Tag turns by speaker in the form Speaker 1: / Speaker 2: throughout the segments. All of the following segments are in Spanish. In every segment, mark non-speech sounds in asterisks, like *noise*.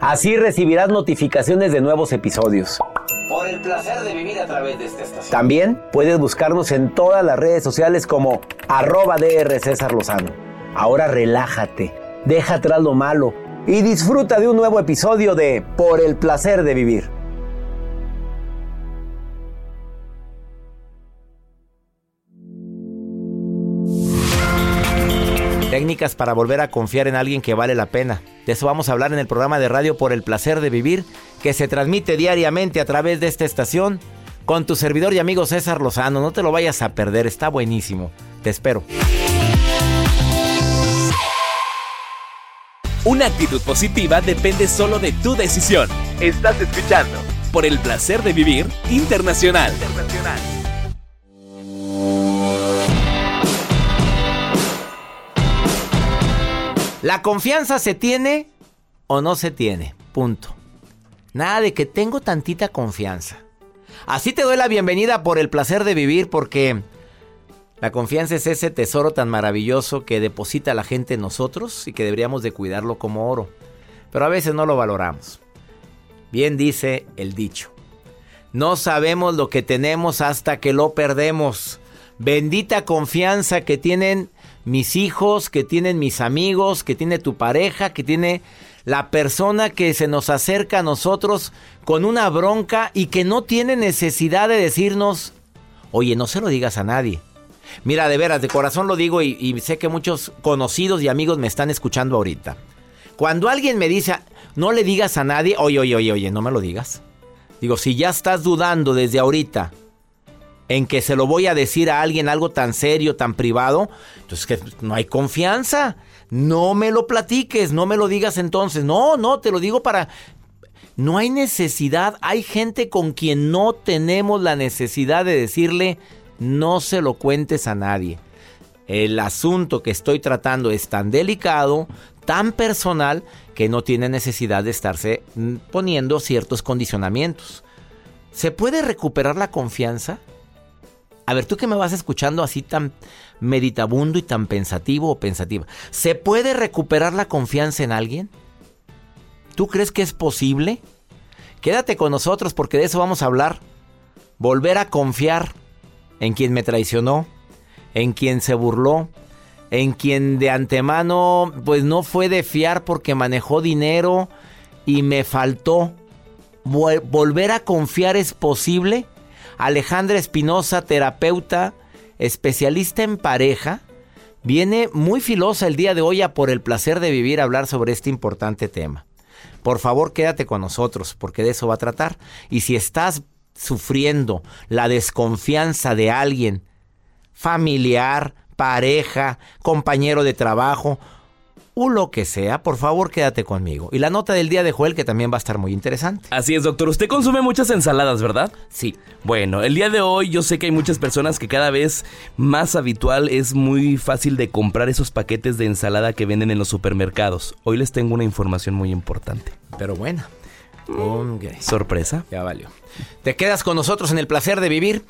Speaker 1: Así recibirás notificaciones de nuevos episodios. Por el placer de vivir a través de esta estación. También puedes buscarnos en todas las redes sociales como arroba DR César Lozano. Ahora relájate, deja atrás lo malo y disfruta de un nuevo episodio de Por el placer de vivir. Para volver a confiar en alguien que vale la pena. De eso vamos a hablar en el programa de radio Por el placer de vivir, que se transmite diariamente a través de esta estación con tu servidor y amigo César Lozano. No te lo vayas a perder, está buenísimo. Te espero.
Speaker 2: Una actitud positiva depende solo de tu decisión. Estás escuchando Por el placer de vivir internacional.
Speaker 1: La confianza se tiene o no se tiene. Punto. Nada de que tengo tantita confianza. Así te doy la bienvenida por el placer de vivir porque la confianza es ese tesoro tan maravilloso que deposita la gente en nosotros y que deberíamos de cuidarlo como oro. Pero a veces no lo valoramos. Bien dice el dicho. No sabemos lo que tenemos hasta que lo perdemos. Bendita confianza que tienen mis hijos, que tienen mis amigos, que tiene tu pareja, que tiene la persona que se nos acerca a nosotros con una bronca y que no tiene necesidad de decirnos, oye, no se lo digas a nadie. Mira, de veras, de corazón lo digo y, sé que muchos conocidos y amigos me están escuchando ahorita. Cuando alguien me dice, no le digas a nadie, oye, oye, oye, oye, no me lo digas. Digo, si ya estás dudando desde ahorita en que se lo voy a decir a alguien algo tan serio, tan privado, entonces que no hay confianza. No me lo platiques, no me lo digas entonces. No, no, te lo digo para... No hay necesidad, hay gente con quien no tenemos la necesidad de decirle, no se lo cuentes a nadie. El asunto que estoy tratando es tan delicado, tan personal, que no tiene necesidad de estarse mm, poniendo ciertos condicionamientos. ¿Se puede recuperar la confianza? A ver, tú que me vas escuchando así tan meditabundo y tan pensativo o pensativa, ¿se puede recuperar la confianza en alguien? ¿Tú crees que es posible? Quédate con nosotros porque de eso vamos a hablar. Volver a confiar en quien me traicionó, en quien se burló, en quien de antemano pues no fue de fiar porque manejó dinero y me faltó. ¿Volver a confiar es posible? Alejandra Espinosa, terapeuta, especialista en pareja, viene muy filosa el día de hoy a por el placer de vivir a hablar sobre este importante tema. Por favor, quédate con nosotros, porque de eso va a tratar. Y si estás sufriendo la desconfianza de alguien, familiar, pareja, compañero de trabajo, o lo que sea, por favor quédate conmigo. Y la nota del día de Joel que también va a estar muy interesante.
Speaker 2: Así es, doctor. Usted consume muchas ensaladas, ¿verdad?
Speaker 1: Sí.
Speaker 2: Bueno, el día de hoy yo sé que hay muchas personas que cada vez más habitual es muy fácil de comprar esos paquetes de ensalada que venden en los supermercados. Hoy les tengo una información muy importante.
Speaker 1: Pero buena.
Speaker 2: Sorpresa.
Speaker 1: Ya valió. Te quedas con nosotros en el placer de vivir.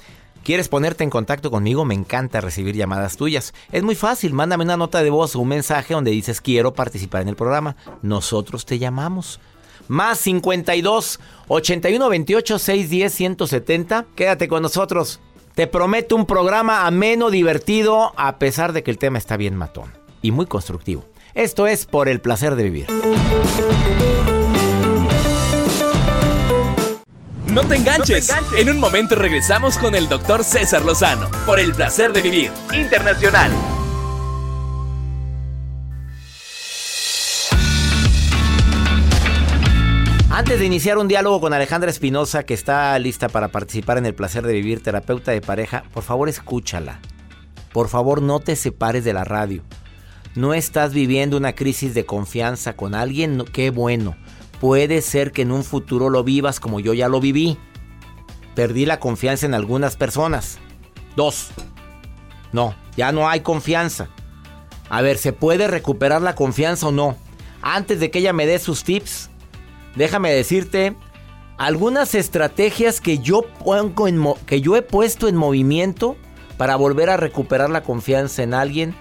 Speaker 1: ¿Quieres ponerte en contacto conmigo? Me encanta recibir llamadas tuyas. Es muy fácil, mándame una nota de voz o un mensaje donde dices quiero participar en el programa. Nosotros te llamamos. Más 52 81 28 610 170. Quédate con nosotros. Te prometo un programa ameno, divertido, a pesar de que el tema está bien matón y muy constructivo. Esto es por el placer de vivir.
Speaker 2: No te enganches. En un momento regresamos con el doctor César Lozano por el placer de vivir internacional.
Speaker 1: Antes de iniciar un diálogo con Alejandra Espinosa, que está lista para participar en el placer de vivir, terapeuta de pareja, por favor escúchala. Por favor no te separes de la radio. No estás viviendo una crisis de confianza con alguien, qué bueno. Puede ser que en un futuro lo vivas como yo ya lo viví. Perdí la confianza en algunas personas. Dos. No, ya no hay confianza. A ver, ¿se puede recuperar la confianza o no? Antes de que ella me dé sus tips, déjame decirte algunas estrategias que yo, pongo que yo he puesto en movimiento para volver a recuperar la confianza en alguien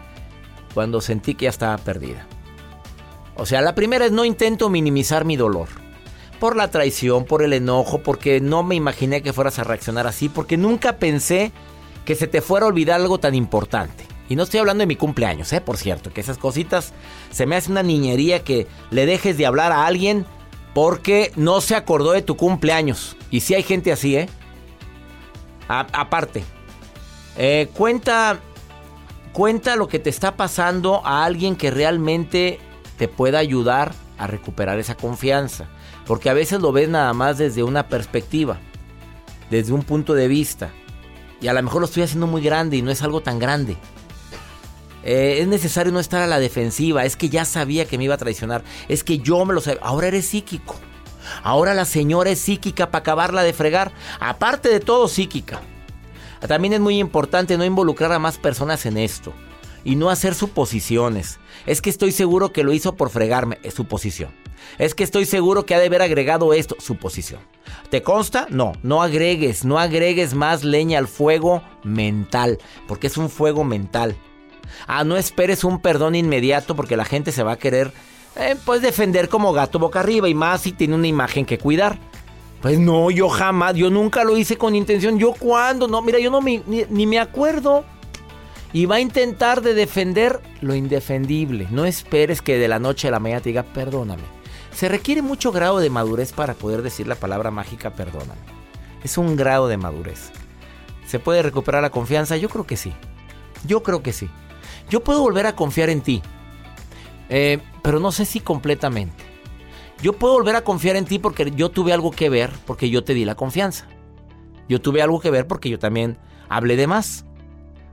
Speaker 1: cuando sentí que ya estaba perdida. O sea, la primera es no intento minimizar mi dolor. Por la traición, por el enojo, porque no me imaginé que fueras a reaccionar así, porque nunca pensé que se te fuera a olvidar algo tan importante. Y no estoy hablando de mi cumpleaños, ¿eh? Por cierto, que esas cositas se me hace una niñería que le dejes de hablar a alguien porque no se acordó de tu cumpleaños. Y si hay gente así, ¿eh? aparte, eh, cuenta Cuenta lo que te está pasando a alguien que realmente te pueda ayudar a recuperar esa confianza. Porque a veces lo ves nada más desde una perspectiva, desde un punto de vista. Y a lo mejor lo estoy haciendo muy grande y no es algo tan grande. Eh, es necesario no estar a la defensiva. Es que ya sabía que me iba a traicionar. Es que yo me lo sabía. Ahora eres psíquico. Ahora la señora es psíquica para acabarla de fregar. Aparte de todo, psíquica. También es muy importante no involucrar a más personas en esto y no hacer suposiciones. Es que estoy seguro que lo hizo por fregarme, es suposición. Es que estoy seguro que ha de haber agregado esto, suposición. ¿Te consta? No, no agregues, no agregues más leña al fuego mental, porque es un fuego mental. Ah, no esperes un perdón inmediato porque la gente se va a querer eh, pues defender como gato boca arriba y más si tiene una imagen que cuidar. Pues no, yo jamás, yo nunca lo hice con intención. ¿Yo cuándo? No, mira, yo no me, ni, me acuerdo. Y va a intentar de defender lo indefendible. No esperes que de la noche a la mañana te diga perdóname. Se requiere mucho grado de madurez para poder decir la palabra mágica perdóname. Es un grado de madurez. ¿Se puede recuperar la confianza? Yo creo que sí. Yo creo que sí. Yo puedo volver a confiar en ti. Eh, pero no sé si completamente. Yo puedo volver a confiar en ti porque yo tuve algo que ver, porque yo te di la confianza. Yo tuve algo que ver porque yo también hablé de más.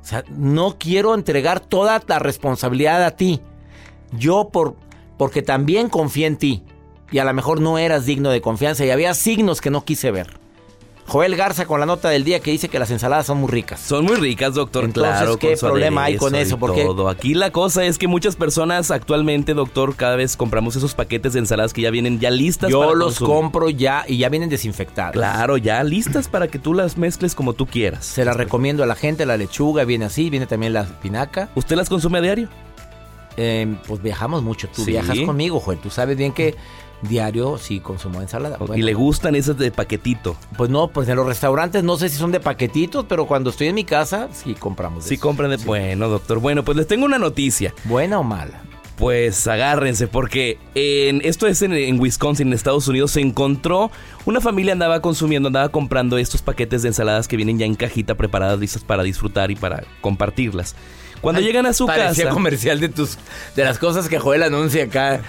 Speaker 1: O sea, no quiero entregar toda la responsabilidad a ti. Yo por porque también confié en ti y a lo mejor no eras digno de confianza y había signos que no quise ver. Joel Garza con la nota del día que dice que las ensaladas son muy ricas.
Speaker 2: Son muy ricas, doctor. Entonces,
Speaker 1: ¿qué problema hay con eso?
Speaker 2: Porque todo. aquí la cosa es que muchas personas actualmente, doctor, cada vez compramos esos paquetes de ensaladas que ya vienen ya listas.
Speaker 1: Yo los compro ya y ya vienen desinfectadas.
Speaker 2: Claro, ya listas para que tú las mezcles como tú quieras.
Speaker 1: Se las recomiendo a la gente. La lechuga viene así, viene también la espinaca.
Speaker 2: ¿Usted las consume a diario?
Speaker 1: Eh, pues viajamos mucho. Tú viajas conmigo, Joel. Tú sabes bien que diario sí consumo ensalada.
Speaker 2: ¿Y le gustan esas de paquetito?
Speaker 1: Pues no, pues en los restaurantes no sé si son de paquetitos, pero cuando estoy en mi casa sí compramos.
Speaker 2: sí, compran de... Bueno, doctor. Bueno, pues les tengo una noticia.
Speaker 1: ¿Buena o mala?
Speaker 2: Pues agárrense porque en, esto es en, Wisconsin, en Estados Unidos, se encontró una familia andaba consumiendo, andaba comprando estos paquetes de ensaladas que vienen ya en cajita preparadas, listas para disfrutar y para compartirlas. Cuando llegan a su
Speaker 1: parecía
Speaker 2: casa.
Speaker 1: comercial de tus de las cosas que Joel anuncia acá.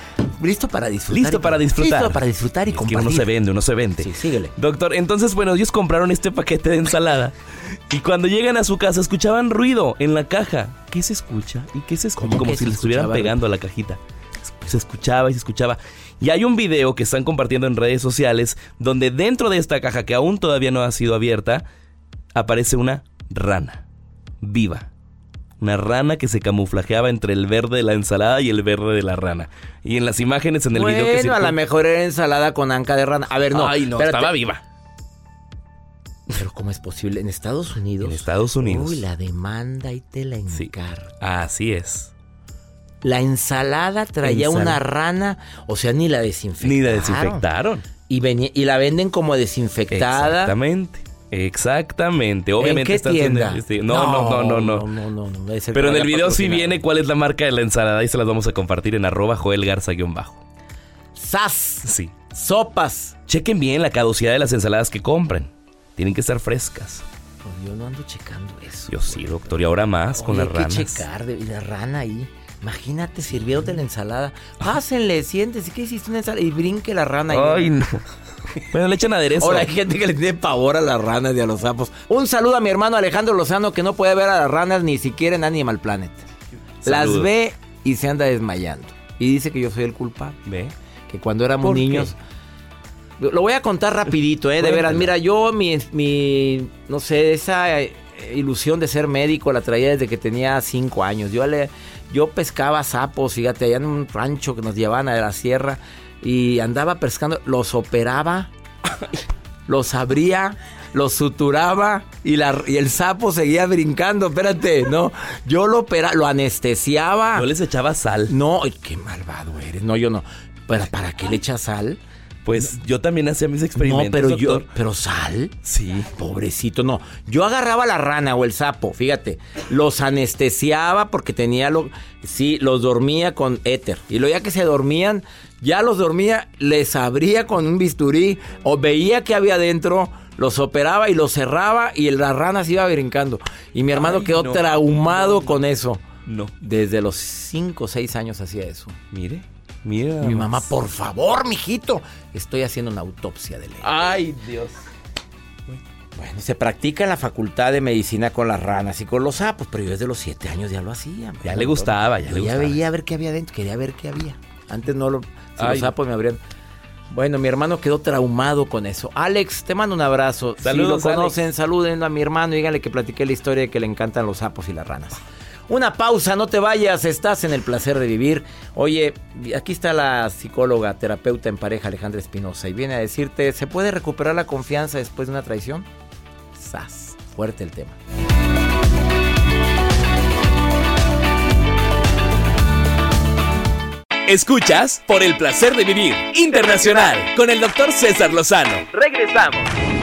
Speaker 1: Listo para disfrutar.
Speaker 2: Listo para disfrutar.
Speaker 1: Listo para disfrutar y compartir.
Speaker 2: uno se vende, uno se vende.
Speaker 1: Sí, síguele.
Speaker 2: Doctor, entonces, bueno, ellos compraron este paquete de ensalada. *laughs* y cuando llegan a su casa, escuchaban ruido en la caja. ¿Qué se escucha? ¿Y qué se escucha? Como si le estuvieran pegando a la cajita. Se escuchaba y se escuchaba. Y hay un video que están compartiendo en redes sociales donde dentro de esta caja que aún todavía no ha sido abierta, aparece una rana viva una rana que se camuflajeaba entre el verde de la ensalada y el verde de la rana. Y en las imágenes en el video
Speaker 1: que a lo mejor era ensalada con anca de rana. A ver, no.
Speaker 2: Ay, no, estaba viva.
Speaker 1: Pero ¿cómo es posible? ¿En Estados Unidos?
Speaker 2: En Estados Unidos.
Speaker 1: Uy, la demanda y te la
Speaker 2: Sí.
Speaker 1: encargo.
Speaker 2: Así es.
Speaker 1: La ensalada traía
Speaker 2: Ensal-
Speaker 1: una rana, o sea, ni la desinfectaron.
Speaker 2: Ni la desinfectaron.
Speaker 1: Y, venía- y la venden como desinfectada.
Speaker 2: Exactamente. Exactamente. Obviamente
Speaker 1: ¿En qué
Speaker 2: haciendo
Speaker 1: tienda?
Speaker 2: investi- No, no, no, no, no.
Speaker 1: no, no, no,
Speaker 2: Pero en el video sí viene cuál es la marca de la ensalada y se las vamos a compartir en arroba Joel Garza-bajo.
Speaker 1: ¡Sas!
Speaker 2: Sí.
Speaker 1: Sopas.
Speaker 2: Chequen bien la caducidad de las ensaladas que compren. Tienen que estar frescas.
Speaker 1: Pues yo no ando checando eso.
Speaker 2: Yo sí, doctor. Y ahora más con
Speaker 1: Oye,
Speaker 2: las
Speaker 1: hay
Speaker 2: ranas.
Speaker 1: que checar de, la rana ahí. Imagínate sirviéndote la ensalada. *laughs* Pásenle, siéntese. ¿Qué hiciste una ensalada? Y brinque la rana.
Speaker 2: Ay, no. *laughs* Bueno, le echan aderezo.
Speaker 1: Ahora hay gente que le tiene pavor a las ranas y a los sapos. Un saludo a mi hermano Alejandro Lozano que no puede ver a las ranas ni siquiera en Animal Planet. Las ve y se anda desmayando. Y dice que yo soy el culpable.
Speaker 2: Ve.
Speaker 1: Que cuando éramos niños... Lo voy a contar rapidito, ¿eh? De veras. Mira, yo mi, mi... No sé, esa eh, ilusión de ser médico la traía desde que tenía cinco años. Yo, le, yo pescaba sapos, fíjate, allá en un rancho que nos llevaban a la sierra. Y andaba pescando, los operaba *laughs* los abría, los suturaba y, la, y el sapo seguía brincando. Espérate, no. Yo lo opera, lo anestesiaba.
Speaker 2: No les echaba sal.
Speaker 1: No, ay, qué malvado eres. No, yo no. ¿Para, para qué le echas sal?
Speaker 2: Pues yo también hacía mis
Speaker 1: No,
Speaker 2: experimentos.
Speaker 1: pero yo. ¿Pero sal?
Speaker 2: Sí.
Speaker 1: Pobrecito, no. Yo agarraba la rana o el sapo, fíjate. Los anestesiaba porque tenía lo. Sí, los dormía con éter. Y luego ya que se dormían, ya los dormía, les abría con un bisturí o veía que había adentro, los operaba y los cerraba y la rana se iba brincando. Y mi hermano
Speaker 2: Ay,
Speaker 1: quedó
Speaker 2: no,
Speaker 1: traumado con eso.
Speaker 2: No.
Speaker 1: Desde los 5 o 6 años hacía eso.
Speaker 2: Mire.
Speaker 1: Mi mamá, por favor, mijito, estoy haciendo una autopsia de ley.
Speaker 2: Ay, Dios.
Speaker 1: Bueno, se practica en la facultad de medicina con las ranas y con los sapos, pero yo desde los siete años ya lo hacía.
Speaker 2: Ya le gustaba, ya
Speaker 1: Yo
Speaker 2: le
Speaker 1: ya
Speaker 2: gustaba.
Speaker 1: veía a ver qué había dentro, quería ver qué había. Antes no lo... Si
Speaker 2: Ay.
Speaker 1: los sapos me habrían... Bueno, mi hermano quedó traumado con eso. Alex, te mando un abrazo.
Speaker 2: Saludos,
Speaker 1: si lo conocen,
Speaker 2: Alex.
Speaker 1: saluden a mi hermano y díganle que platiqué la historia de que le encantan los sapos y las ranas. Una pausa, no te vayas, estás en el placer de vivir. Oye, aquí está la psicóloga, terapeuta en pareja Alejandra Espinosa y viene a decirte, ¿se puede recuperar la confianza después de una traición? Sas, fuerte el tema.
Speaker 2: Escuchas por el placer de vivir internacional con el doctor César Lozano. Regresamos.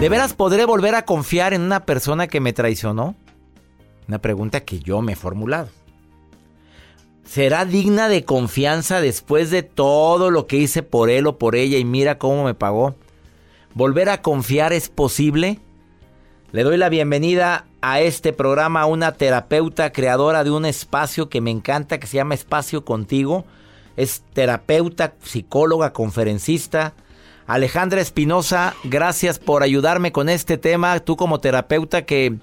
Speaker 1: ¿De veras podré volver a confiar en una persona que me traicionó? Una pregunta que yo me he formulado. ¿Será digna de confianza después de todo lo que hice por él o por ella y mira cómo me pagó? ¿Volver a confiar es posible? Le doy la bienvenida a este programa a una terapeuta creadora de un espacio que me encanta, que se llama Espacio Contigo. Es terapeuta, psicóloga, conferencista. Alejandra Espinosa, gracias por ayudarme con este tema. Tú como terapeuta que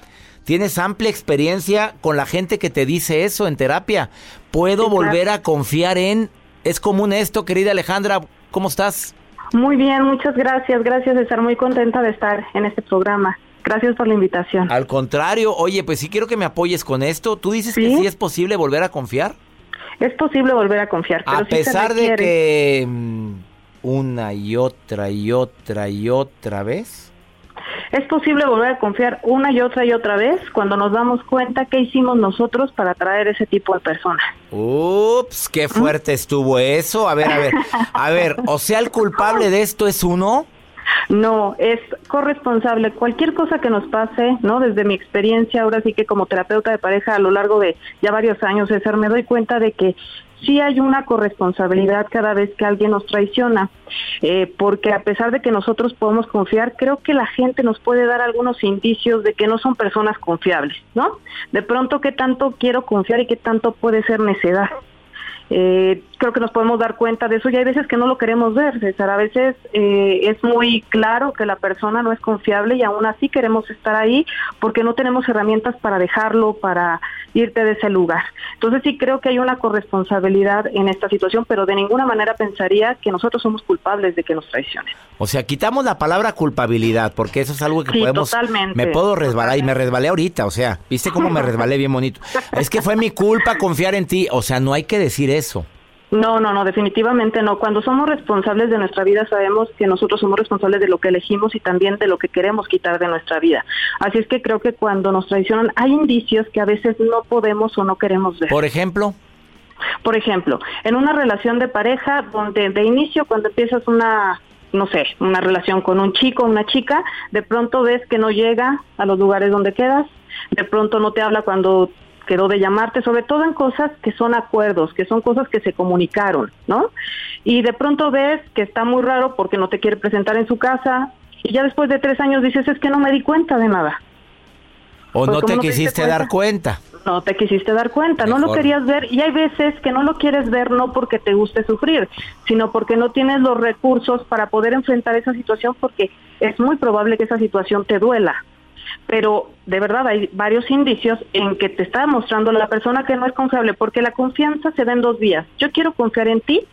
Speaker 1: tienes amplia experiencia con la gente que te dice eso en terapia. ¿Puedo
Speaker 3: Sí, claro.
Speaker 1: volver a confiar en? ¿Es común esto, querida Alejandra? ¿Cómo estás?
Speaker 3: Muy bien, muchas gracias. Gracias de estar muy contenta de estar en este programa. Gracias por la invitación.
Speaker 1: Al contrario, oye, pues sí quiero que me apoyes con esto. ¿Tú dices que
Speaker 3: ¿Sí?
Speaker 1: es posible volver a confiar?
Speaker 3: Es posible volver a confiar, pero
Speaker 1: A
Speaker 3: sí
Speaker 1: pesar de que mm, una y otra y otra y otra vez.
Speaker 3: Es posible volver a confiar una y otra y otra vez cuando nos damos cuenta qué hicimos nosotros para atraer ese tipo de personas.
Speaker 1: Ups, qué fuerte estuvo eso. A ver, a ver, a ver, *laughs* o sea, el culpable de esto es uno.
Speaker 3: No, es corresponsable. Cualquier cosa que nos pase, ¿no? Desde mi experiencia, ahora sí que como terapeuta de pareja a lo largo de ya varios años, César, me doy cuenta de que sí hay una corresponsabilidad cada vez que alguien nos traiciona, eh, porque a pesar de que nosotros podemos confiar, creo que la gente nos puede dar algunos indicios de que no son personas confiables, ¿no? De pronto, ¿qué tanto quiero confiar y qué tanto puede ser necedad? Eh, creo que nos podemos dar cuenta de eso y hay veces que no lo queremos ver, César. A veces eh, es muy claro que la persona no es confiable y aún así queremos estar ahí porque no tenemos herramientas para dejarlo, para irte de ese lugar. Entonces sí creo que hay una corresponsabilidad en esta situación, pero de ninguna manera pensaría que nosotros somos culpables de que nos traicionen.
Speaker 1: O sea, quitamos la palabra culpabilidad, porque eso es algo que
Speaker 3: Sí,
Speaker 1: podemos.
Speaker 3: totalmente.
Speaker 1: Me puedo resbalar y me resbalé ahorita, o sea, ¿viste cómo me resbalé bien bonito? Es que fue mi culpa confiar en ti, o sea, no hay que decir eso.
Speaker 3: No, no, no, definitivamente no. Cuando somos responsables de nuestra vida sabemos que nosotros somos responsables de lo que elegimos y también de lo que queremos quitar de nuestra vida. Así es que creo que cuando nos traicionan hay indicios que a veces no podemos o no queremos ver.
Speaker 1: Por ejemplo.
Speaker 3: Por ejemplo, en una relación de pareja donde de inicio cuando empiezas una no sé, una relación con un chico o una chica, de pronto ves que no llega a los lugares donde quedas, de pronto no te habla cuando quedó de llamarte, sobre todo en cosas que son acuerdos, que son cosas que se comunicaron, ¿no? Y de pronto ves que está muy raro porque no te quiere presentar en su casa y ya después de tres años dices, es que no me di cuenta de nada.
Speaker 1: O no te quisiste dar cuenta.
Speaker 3: No te quisiste dar cuenta, no lo querías ver y hay veces que no lo quieres ver no porque te guste sufrir, sino porque no tienes los recursos para poder enfrentar esa situación porque es muy probable que esa situación te duela pero de verdad hay varios indicios en que te está demostrando la persona que no es confiable, porque la confianza se da en dos vías. Yo quiero confiar en ti,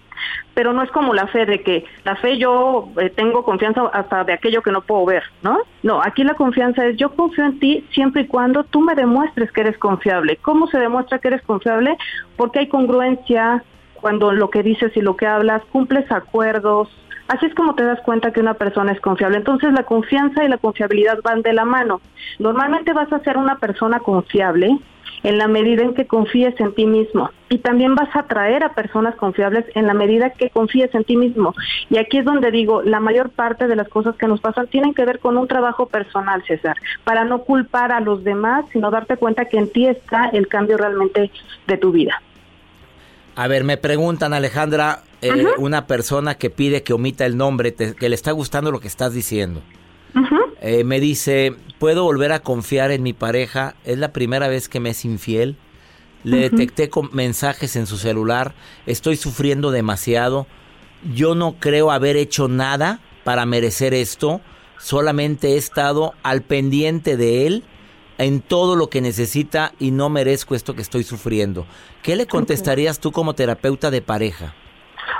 Speaker 3: pero no es como la fe de que la fe yo eh, tengo confianza hasta de aquello que no puedo ver, ¿no? No, aquí la confianza es yo confío en ti siempre y cuando tú me demuestres que eres confiable. ¿Cómo se demuestra que eres confiable? Porque hay congruencia cuando lo que dices y lo que hablas, cumples acuerdos, Así es como te das cuenta que una persona es confiable. Entonces la confianza y la confiabilidad van de la mano. Normalmente vas a ser una persona confiable en la medida en que confíes en ti mismo. Y también vas a atraer a personas confiables en la medida que confíes en ti mismo. Y aquí es donde digo, la mayor parte de las cosas que nos pasan tienen que ver con un trabajo personal, César, para no culpar a los demás, sino darte cuenta que en ti está el cambio realmente de tu vida.
Speaker 1: A ver, me preguntan, Alejandra, eh, una persona que pide que omita el nombre, que le está gustando lo que estás diciendo. Eh, me dice, ¿puedo volver a confiar en mi pareja? Es la primera vez que me es infiel. Le detecté con mensajes en su celular. Estoy sufriendo demasiado. Yo no creo haber hecho nada para merecer esto. Solamente he estado al pendiente de él en todo lo que necesita y no merezco esto que estoy sufriendo. ¿Qué le contestarías tú como terapeuta de pareja?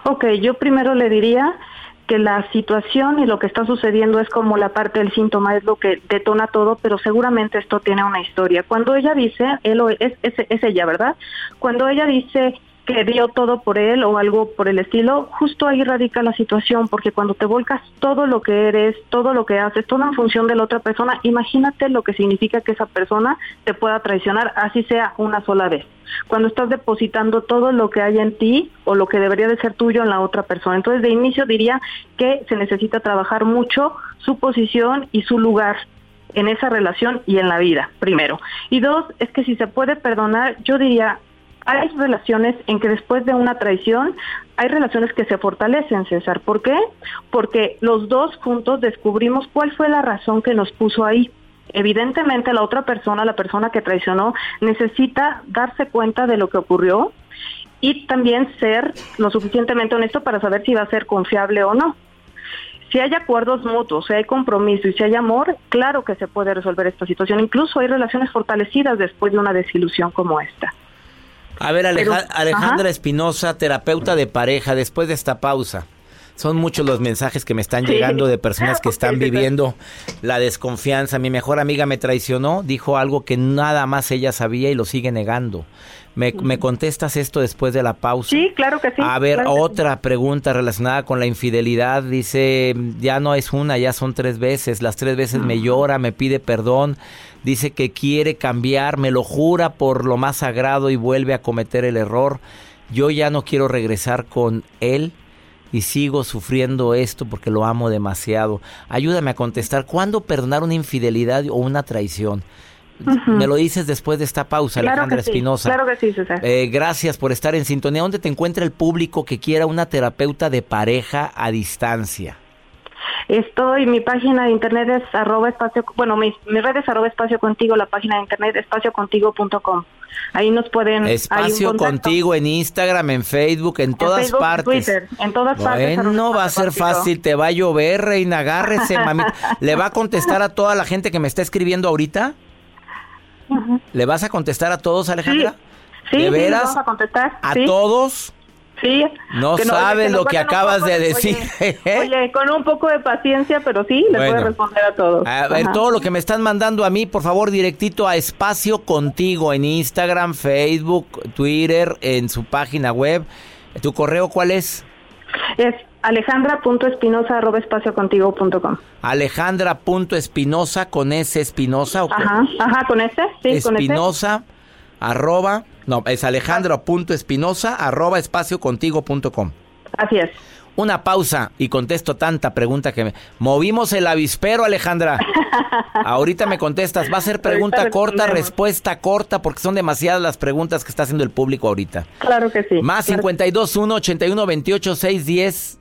Speaker 3: Ok, yo primero le diría que la situación y lo que está sucediendo es como la parte del síntoma, es lo que detona todo, pero seguramente esto tiene una historia. Cuando ella dice, él es, es, es ella, ¿verdad? Cuando ella dice que dio todo por él o algo por el estilo, justo ahí radica la situación, porque cuando te volcas todo lo que eres, todo lo que haces, todo en función de la otra persona, imagínate lo que significa que esa persona te pueda traicionar, así sea una sola vez. Cuando estás depositando todo lo que hay en ti o lo que debería de ser tuyo en la otra persona. Entonces, de inicio diría que se necesita trabajar mucho su posición y su lugar en esa relación y en la vida, primero. Y dos, es que si se puede perdonar, yo diría, hay relaciones en que después de una traición hay relaciones que se fortalecen, César. ¿Por qué? Porque los dos juntos descubrimos cuál fue la razón que nos puso ahí. Evidentemente la otra persona, la persona que traicionó, necesita darse cuenta de lo que ocurrió y también ser lo suficientemente honesto para saber si va a ser confiable o no. Si hay acuerdos mutuos, si hay compromiso y si hay amor, claro que se puede resolver esta situación. Incluso hay relaciones fortalecidas después de una desilusión como esta.
Speaker 1: A ver, Alejandra Espinosa, terapeuta de pareja, después de esta pausa. Son muchos los mensajes que me están llegando de personas que *laughs* están viviendo la desconfianza. Mi mejor amiga me traicionó, dijo algo que nada más ella sabía y lo sigue negando. ¿Me, contestas esto después de la pausa?
Speaker 3: Sí, claro que sí.
Speaker 1: A ver, otra pregunta relacionada con la infidelidad. Dice, ya no es una, ya son tres veces. Las tres veces me llora, me pide perdón. Dice que quiere cambiar, me lo jura por lo más sagrado y vuelve a cometer el error. Yo ya no quiero regresar con él y sigo sufriendo esto porque lo amo demasiado. Ayúdame a contestar, ¿cuándo perdonar una infidelidad o una traición? Me lo dices después de esta pausa, Alejandra Espinosa.
Speaker 3: claro que sí, César.
Speaker 1: Eh, gracias por estar en sintonía. ¿Dónde te encuentra el público que quiera una terapeuta de pareja a distancia?
Speaker 3: Estoy, mi página de internet es arroba espacio, bueno, mi, mi red es arroba espacio contigo, la página de internet espaciocontigo.com. Ahí nos pueden...
Speaker 1: Espacio contigo en Instagram, en Facebook, en todas partes.
Speaker 3: Twitter, en todas partes.
Speaker 1: Bueno, va a ser fácil, te va a llover, reina, agárrese, mami. *laughs* ¿Le va a contestar a toda la gente que me está escribiendo ahorita? ¿Le vas a contestar a todos, Alejandra?
Speaker 3: Sí, ¿De veras? a contestar.
Speaker 1: ¿A todos?
Speaker 3: Sí.
Speaker 1: No sabes lo que acabas de decir. *laughs*
Speaker 3: Oye, con un poco de paciencia, pero sí, le puedo responder a todos. A
Speaker 1: ver, todo lo que me están mandando a mí, por favor, directito a Espacio Contigo en Instagram, Facebook, Twitter, en su página web. ¿Tu correo cuál es?
Speaker 3: Es alejandra.espinosa arroba espacio contigo punto com.
Speaker 1: Alejandra.espinosa con S espinosa.
Speaker 3: Ajá, ajá, con S, sí,
Speaker 1: espinosa arroba, no, es alejandra.espinosa arroba espacio contigo punto com.
Speaker 3: Así es.
Speaker 1: Una pausa y contesto tanta pregunta que me... Movimos el avispero, Alejandra. *laughs* Ahorita me contestas. Va a ser pregunta corta, respuesta corta, porque son demasiadas las preguntas que está haciendo el público ahorita.
Speaker 3: Claro que sí.
Speaker 1: Más 52 1 81 28 610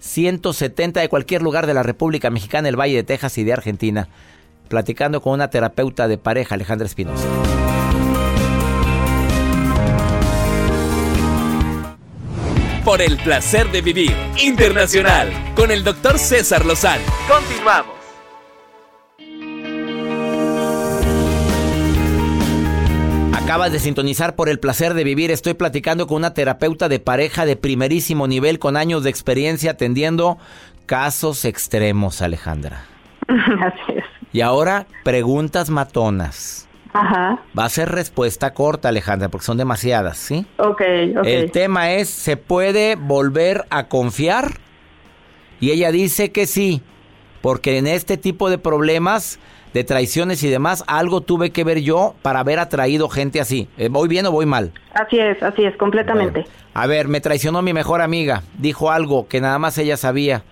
Speaker 1: 170 de cualquier lugar de la República Mexicana, el Valle de Texas y de Argentina. Platicando con una terapeuta de pareja, Alejandra Espinosa.
Speaker 4: Por el placer de vivir internacional con el doctor César Lozano. Continuamos.
Speaker 1: Acabas de sintonizar por el placer de vivir. Estoy platicando con una terapeuta de pareja de primerísimo nivel con años de experiencia atendiendo casos extremos, Alejandra. *laughs*
Speaker 3: Así es.
Speaker 1: Y ahora, preguntas matonas.
Speaker 3: Ajá.
Speaker 1: Va a ser respuesta corta, Alejandra, porque son demasiadas, ¿sí?
Speaker 3: Ok, ok.
Speaker 1: El tema es, ¿se puede volver a confiar? Y ella dice que sí, porque en este tipo de problemas, de traiciones y demás, algo tuve que ver yo para haber atraído gente así. Eh, ¿Voy bien o voy mal?
Speaker 3: Así es, así es, completamente.
Speaker 1: a ver, me traicionó mi mejor amiga, dijo algo que nada más ella sabía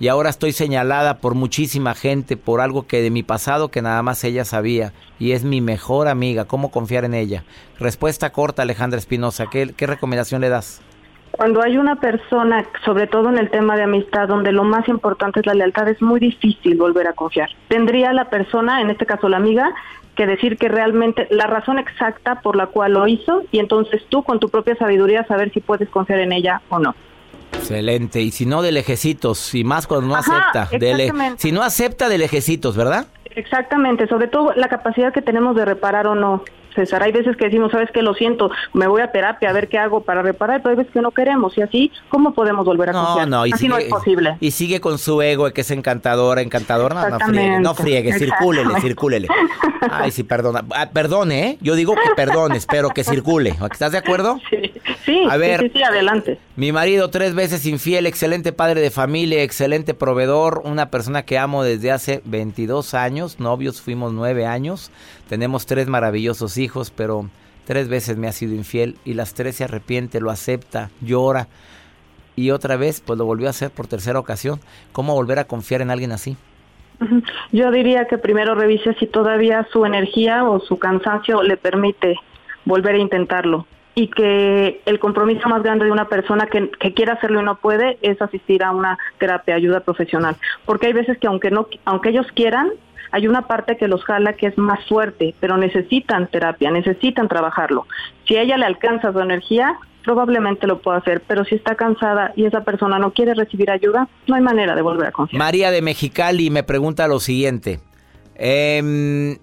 Speaker 1: y ahora estoy señalada por muchísima gente por algo que de mi pasado que nada más ella sabía y es mi mejor amiga. ¿Cómo confiar en ella? Respuesta corta, Alejandra Espinosa. ¿Qué, ¿Qué recomendación le das?
Speaker 3: Cuando hay una persona, sobre todo en el tema de amistad, donde lo más importante es la lealtad, es muy difícil volver a confiar. Tendría la persona, en este caso la amiga, que decir que realmente la razón exacta por la cual lo hizo y entonces tú con tu propia sabiduría saber si puedes confiar en ella o no.
Speaker 1: Excelente. Y si no, de lejecitos. Y más cuando no acepta. De si no acepta, de lejecitos, ¿verdad?
Speaker 3: Exactamente. Sobre todo la capacidad que tenemos de reparar o no. César. Hay veces que decimos, sabes que lo siento, me voy a terapia a ver qué hago para reparar, pero hay veces que no queremos y así, ¿cómo podemos volver a no, confiar?
Speaker 1: No, y
Speaker 3: así no es posible.
Speaker 1: Y sigue con su ego que es encantadora, encantador, no, no friegue, no friegue, circúlele, circúlele. Ay, sí, perdona, ah, perdone, ¿eh? Yo digo que perdones, pero que circule. ¿Estás de acuerdo?
Speaker 3: Sí, sí, a ver, sí, sí, adelante.
Speaker 1: Mi marido tres veces infiel, excelente padre de familia, excelente proveedor, una persona que amo desde hace 22 años, novios fuimos nueve años, tenemos tres maravillosos hijos, pero tres veces me ha sido infiel y las tres se arrepiente, lo acepta, llora y otra vez pues lo volvió a hacer por tercera ocasión. ¿Cómo volver a confiar en alguien así?
Speaker 3: Yo diría que primero revise si todavía su energía o su cansancio le permite volver a intentarlo y que el compromiso más grande de una persona que, que quiera hacerlo y no puede es asistir a una terapia, ayuda profesional, porque hay veces que aunque no, aunque ellos quieran, hay una parte que los jala que es más fuerte, pero necesitan terapia, necesitan trabajarlo. Si a ella le alcanza su energía, probablemente lo pueda hacer, pero si está cansada y esa persona no quiere recibir ayuda, no hay manera de volver a confiar.
Speaker 1: María de Mexicali me pregunta lo siguiente. Eh,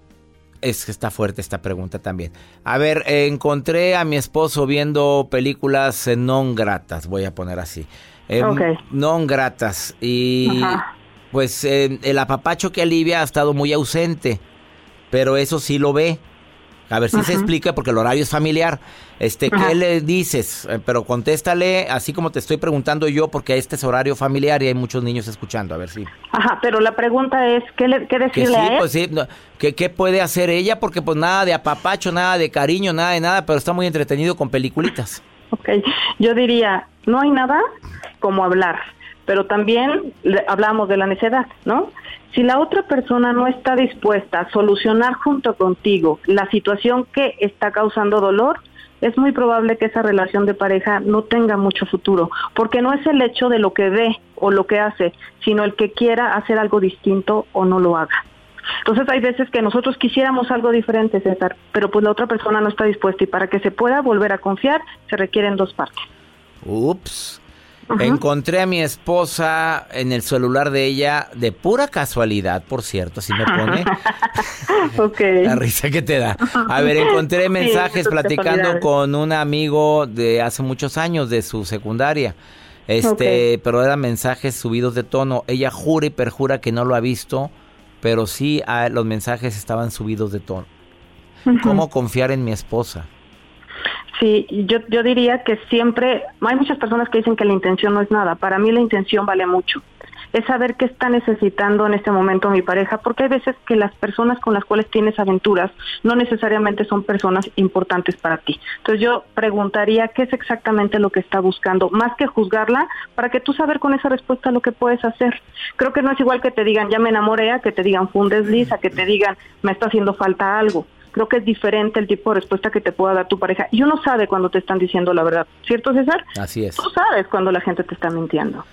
Speaker 1: es que está fuerte esta pregunta también. A ver, encontré a mi esposo viendo películas non gratas, voy a poner así. Eh, Non gratas. Y pues eh, el apapacho que alivia ha estado muy ausente, pero eso sí lo ve. A ver si se explica porque el horario es familiar. Este, ¿qué le dices? Eh, pero contéstale así como te estoy preguntando yo porque este es horario familiar y hay muchos niños escuchando, a ver si.
Speaker 3: Ajá, pero la pregunta es ¿qué le qué decirle
Speaker 1: sí, Pues sí, ¿qué, ¿qué, puede hacer ella? Porque pues nada de apapacho, nada de cariño, nada de nada, pero está muy entretenido con peliculitas.
Speaker 3: Ok, yo diría, no hay nada como hablar pero también hablamos de la necedad, ¿no? Si la otra persona no está dispuesta a solucionar junto contigo la situación que está causando dolor, es muy probable que esa relación de pareja no tenga mucho futuro, porque no es el hecho de lo que ve o lo que hace, sino el que quiera hacer algo distinto o no lo haga. Entonces hay veces que nosotros quisiéramos algo diferente, César, pero pues la otra persona no está dispuesta y para que se pueda volver a confiar se requieren dos partes.
Speaker 1: Ups. Encontré a mi esposa en el celular de ella de pura casualidad, por cierto, si me pone. *laughs* La risa que te da. A ver, encontré mensajes platicando con un amigo de hace muchos años de su secundaria. Este, pero eran mensajes subidos de tono. Ella jura y perjura que no lo ha visto, pero sí ah, los mensajes estaban subidos de tono. ¿Cómo confiar en mi esposa?
Speaker 3: Sí, yo, yo diría que siempre, hay muchas personas que dicen que la intención no es nada. Para mí la intención vale mucho es saber qué está necesitando en este momento mi pareja, porque hay veces que las personas con las cuales tienes aventuras no necesariamente son personas importantes para ti. Entonces yo preguntaría qué es exactamente lo que está buscando, más que juzgarla, para que tú saber con esa respuesta lo que puedes hacer. Creo que no es igual que te digan ya me enamoré, que te digan fue un desliz, a que te digan me está haciendo falta algo creo que es diferente el tipo de respuesta que te pueda dar tu pareja. Y uno sabe cuando te están diciendo la verdad, ¿cierto César?
Speaker 1: Así es.
Speaker 3: Tú sabes cuando la gente te está mintiendo.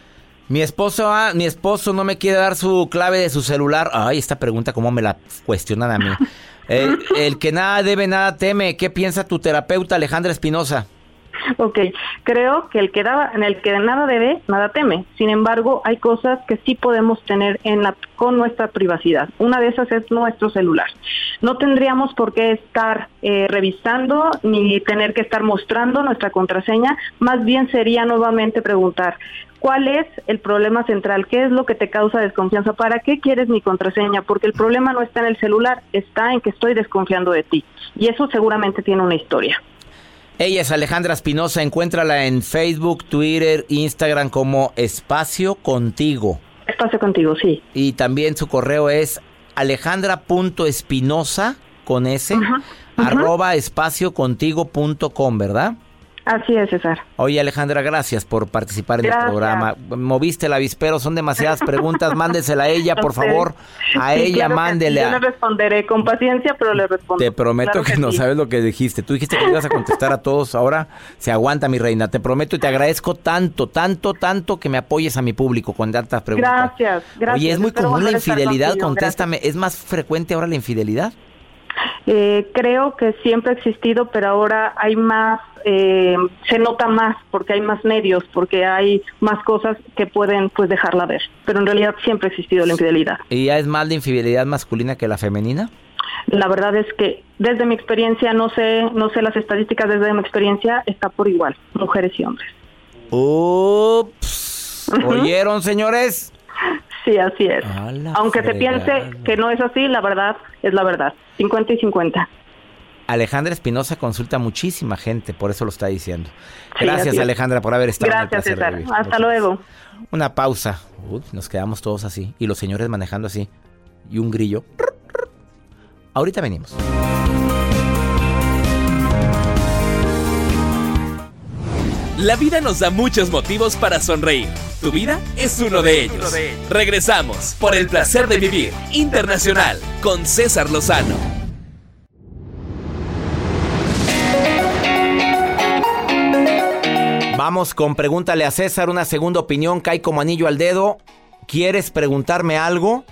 Speaker 1: Mi esposo, ah, mi esposo no me quiere dar su clave de su celular. Ay, esta pregunta, ¿cómo me la cuestionan a mí? *laughs* el, que nada debe, nada teme. ¿Qué piensa tu terapeuta Alejandra Espinosa?
Speaker 3: Ok, creo que el que, da, en el que nada debe, nada teme. Sin embargo, hay cosas que sí podemos tener en la, con nuestra privacidad. Una de esas es nuestro celular. No tendríamos por qué estar eh, revisando ni tener que estar mostrando nuestra contraseña. Más bien sería nuevamente preguntar, ¿Cuál es el problema central? ¿Qué es lo que te causa desconfianza? ¿Para qué quieres mi contraseña? Porque el problema no está en el celular, está en que estoy desconfiando de ti. Y eso seguramente tiene una historia.
Speaker 1: Ella es Alejandra Espinosa, encuéntrala en Facebook, Twitter, Instagram como Espacio Contigo.
Speaker 3: Espacio Contigo, sí.
Speaker 1: Y también su correo es alejandra.espinosa con S, arroba espaciocontigo.com, ¿verdad?
Speaker 3: Así es, César.
Speaker 1: Oye, Alejandra, gracias por participar en el programa. Moviste el avispero, son demasiadas preguntas. Mándesela a ella, por favor. A ella, mándele.
Speaker 3: Yo le responderé con paciencia, pero le respondo.
Speaker 1: Te prometo que, no sabes lo que dijiste. Tú dijiste que ibas a contestar a todos. Ahora se aguanta, mi reina. Te prometo y te agradezco tanto, tanto, tanto que me apoyes a mi público con tantas preguntas.
Speaker 3: Gracias, gracias.
Speaker 1: Oye, es muy común la infidelidad. Contéstame. ¿Es más frecuente ahora la infidelidad?
Speaker 3: Eh, creo que siempre ha existido, pero ahora hay más, eh, se nota más porque hay más medios, porque hay más cosas que pueden pues dejarla ver. Pero en realidad siempre ha existido la infidelidad.
Speaker 1: ¿Y ya es más la infidelidad masculina que la femenina?
Speaker 3: La verdad es que desde mi experiencia, no sé, no sé las estadísticas, desde mi experiencia está por igual, mujeres y hombres.
Speaker 1: Ups. ¿Oyeron, señores?
Speaker 3: Sí, así es. Aunque se piense que no es así, la verdad es la verdad. 50 y 50.
Speaker 1: Alejandra Espinosa consulta muchísima gente, por eso lo está diciendo. Gracias, Alejandra, por haber estado
Speaker 3: Gracias, en el César. Hasta luego.
Speaker 1: Una pausa. nos quedamos todos así. Y los señores manejando así. Y un grillo. Ahorita venimos.
Speaker 4: La vida nos da muchos motivos para sonreír. Tu vida es uno de ellos. Regresamos por el placer de vivir internacional con César Lozano.
Speaker 1: Vamos con pregúntale a César una segunda opinión, cae como anillo al dedo. ¿Quieres preguntarme algo?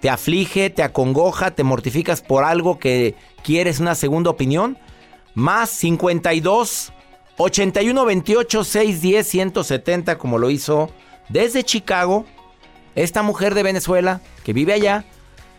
Speaker 1: ¿Te aflige, te acongoja, te mortificas por algo que quieres una segunda opinión? Más 52 81 28 610 170 como lo hizo desde Chicago esta mujer de Venezuela que vive allá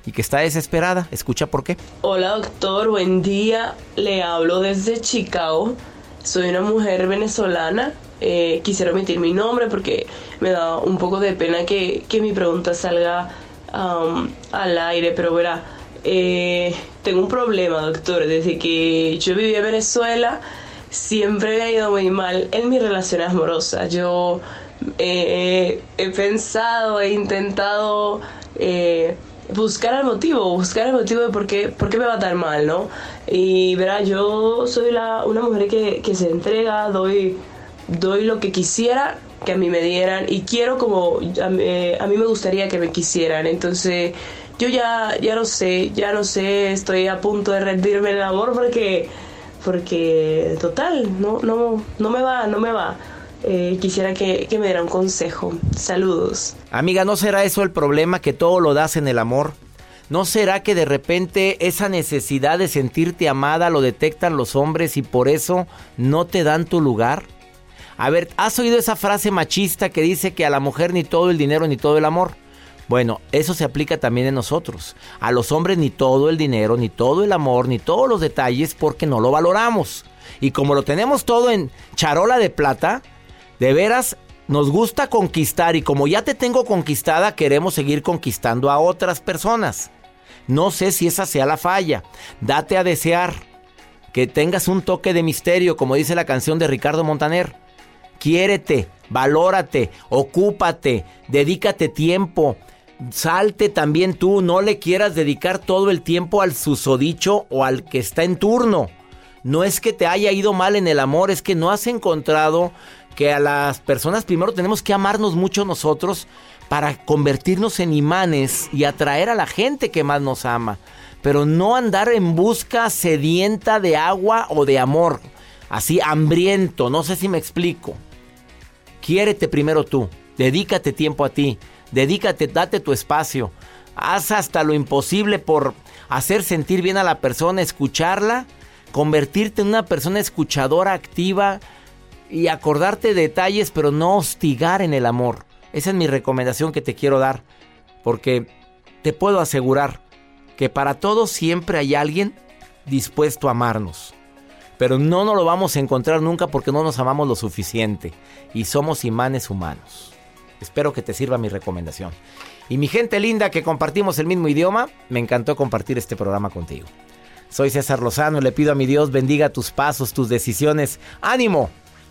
Speaker 1: y que está desesperada. Escucha por qué.
Speaker 5: Hola doctor, buen día. Le hablo desde Chicago. Soy una mujer venezolana. Eh, quisiera omitir mi nombre porque me da un poco de pena que, mi pregunta salga um, al aire, pero verá, eh, tengo un problema, doctor. Desde que yo viví en Venezuela, siempre me ha ido muy mal en mis relaciones amorosas. Yo eh, he pensado, he intentado eh, buscar el motivo, buscar el motivo de por qué, por qué me va a mal, ¿no? Y verá, yo soy la, una mujer que, que se entrega, doy, doy lo que quisiera que a mí me dieran y quiero como a, a mí me gustaría que me quisieran. Entonces yo ya, ya no sé, ya no sé, estoy a punto de rendirme el amor porque porque total, no, no, no me va, no me va. Eh, quisiera que, me diera un consejo. Saludos.
Speaker 1: Amiga, ¿no será eso el problema que todo lo das en el amor? ¿No será que de repente esa necesidad de sentirte amada lo detectan los hombres y por eso no te dan tu lugar? A ver, ¿has oído esa frase machista que dice que a la mujer ni todo el dinero ni todo el amor? Bueno, eso se aplica también en nosotros. A los hombres ni todo el dinero, ni todo el amor, ni todos los detalles porque no lo valoramos. Y como lo tenemos todo en charola de plata, de veras nos gusta conquistar y como ya te tengo conquistada, queremos seguir conquistando a otras personas. No sé si esa sea la falla. Date a desear. que tengas un toque de misterio, como dice la canción de Ricardo Montaner. Quiérete, valórate, ocúpate, dedícate tiempo. Salte también tú, no le quieras dedicar todo el tiempo al susodicho o al que está en turno. No es que te haya ido mal en el amor, es que no has encontrado que a las personas primero tenemos que amarnos mucho nosotros para convertirnos en imanes y atraer a la gente que más nos ama. Pero no andar en busca sedienta de agua o de amor. Así hambriento, no sé si me explico. Quiérete primero tú, dedícate tiempo a ti, dedícate, date tu espacio. Haz hasta lo imposible por hacer sentir bien a la persona, escucharla, convertirte en una persona escuchadora activa y acordarte de detalles, pero no hostigar en el amor. Esa es mi recomendación que te quiero dar, porque te puedo asegurar que para todos siempre hay alguien dispuesto a amarnos. Pero no nos lo vamos a encontrar nunca porque no nos amamos lo suficiente y somos imanes humanos. Espero que te sirva mi recomendación. Y mi gente linda que compartimos el mismo idioma, me encantó compartir este programa contigo. Soy César Lozano le pido a mi Dios bendiga tus pasos, tus decisiones. ¡Ánimo!